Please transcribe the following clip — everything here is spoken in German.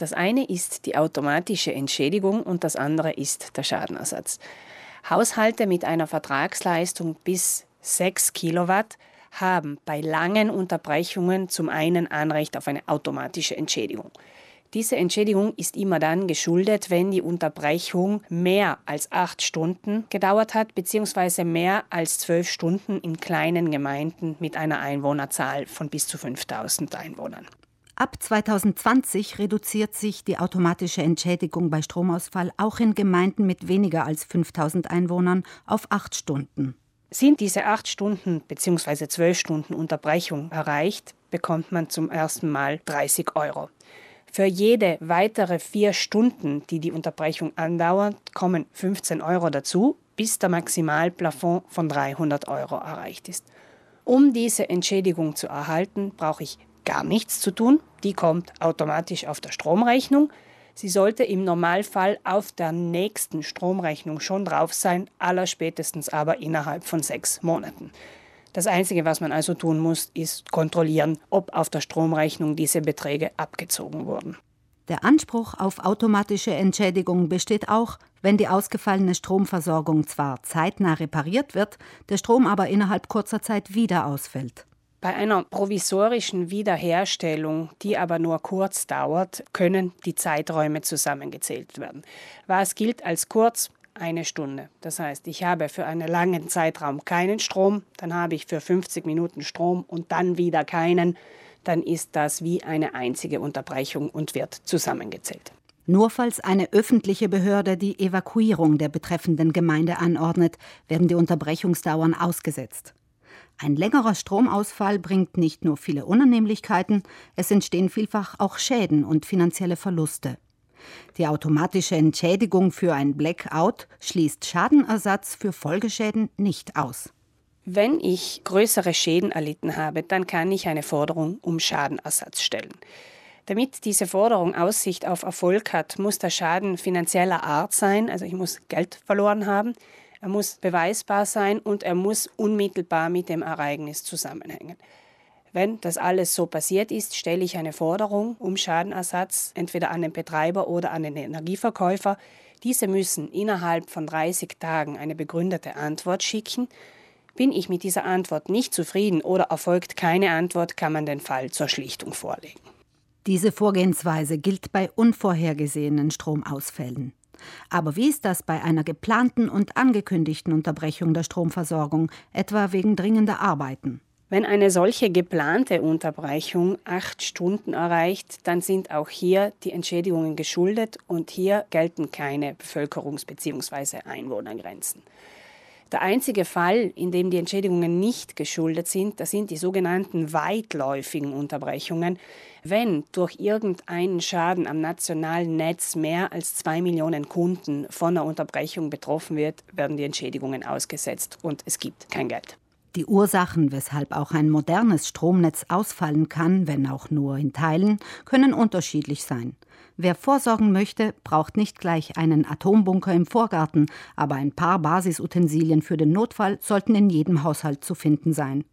Das eine ist die automatische Entschädigung und das andere ist der Schadenersatz. Haushalte mit einer Vertragsleistung bis 6 Kilowatt haben bei langen Unterbrechungen zum einen Anrecht auf eine automatische Entschädigung. Diese Entschädigung ist immer dann geschuldet, wenn die Unterbrechung mehr als acht Stunden gedauert hat, beziehungsweise mehr als zwölf Stunden in kleinen Gemeinden mit einer Einwohnerzahl von bis zu 5000 Einwohnern. Ab 2020 reduziert sich die automatische Entschädigung bei Stromausfall auch in Gemeinden mit weniger als 5000 Einwohnern auf acht Stunden. Sind diese acht Stunden bzw. zwölf Stunden Unterbrechung erreicht, bekommt man zum ersten Mal 30 Euro. Für jede weitere vier Stunden, die die Unterbrechung andauert, kommen 15 Euro dazu, bis der Maximalplafond von 300 Euro erreicht ist. Um diese Entschädigung zu erhalten, brauche ich gar nichts zu tun. Die kommt automatisch auf der Stromrechnung. Sie sollte im Normalfall auf der nächsten Stromrechnung schon drauf sein, allerspätestens aber innerhalb von sechs Monaten. Das Einzige, was man also tun muss, ist kontrollieren, ob auf der Stromrechnung diese Beträge abgezogen wurden. Der Anspruch auf automatische Entschädigung besteht auch, wenn die ausgefallene Stromversorgung zwar zeitnah repariert wird, der Strom aber innerhalb kurzer Zeit wieder ausfällt. Bei einer provisorischen Wiederherstellung, die aber nur kurz dauert, können die Zeiträume zusammengezählt werden. Was gilt als kurz? eine Stunde. Das heißt, ich habe für einen langen Zeitraum keinen Strom, dann habe ich für 50 Minuten Strom und dann wieder keinen, dann ist das wie eine einzige Unterbrechung und wird zusammengezählt. Nur falls eine öffentliche Behörde die Evakuierung der betreffenden Gemeinde anordnet, werden die Unterbrechungsdauern ausgesetzt. Ein längerer Stromausfall bringt nicht nur viele Unannehmlichkeiten, es entstehen vielfach auch Schäden und finanzielle Verluste. Die automatische Entschädigung für ein Blackout schließt Schadenersatz für Folgeschäden nicht aus. Wenn ich größere Schäden erlitten habe, dann kann ich eine Forderung um Schadenersatz stellen. Damit diese Forderung Aussicht auf Erfolg hat, muss der Schaden finanzieller Art sein, also ich muss Geld verloren haben, er muss beweisbar sein und er muss unmittelbar mit dem Ereignis zusammenhängen. Wenn das alles so passiert ist, stelle ich eine Forderung um Schadenersatz entweder an den Betreiber oder an den Energieverkäufer. Diese müssen innerhalb von 30 Tagen eine begründete Antwort schicken. Bin ich mit dieser Antwort nicht zufrieden oder erfolgt keine Antwort, kann man den Fall zur Schlichtung vorlegen. Diese Vorgehensweise gilt bei unvorhergesehenen Stromausfällen. Aber wie ist das bei einer geplanten und angekündigten Unterbrechung der Stromversorgung, etwa wegen dringender Arbeiten? Wenn eine solche geplante Unterbrechung acht Stunden erreicht, dann sind auch hier die Entschädigungen geschuldet und hier gelten keine Bevölkerungs- bzw. Einwohnergrenzen. Der einzige Fall, in dem die Entschädigungen nicht geschuldet sind, das sind die sogenannten weitläufigen Unterbrechungen. Wenn durch irgendeinen Schaden am nationalen Netz mehr als zwei Millionen Kunden von einer Unterbrechung betroffen wird, werden die Entschädigungen ausgesetzt und es gibt kein Geld. Die Ursachen, weshalb auch ein modernes Stromnetz ausfallen kann, wenn auch nur in Teilen, können unterschiedlich sein. Wer vorsorgen möchte, braucht nicht gleich einen Atombunker im Vorgarten, aber ein paar Basisutensilien für den Notfall sollten in jedem Haushalt zu finden sein.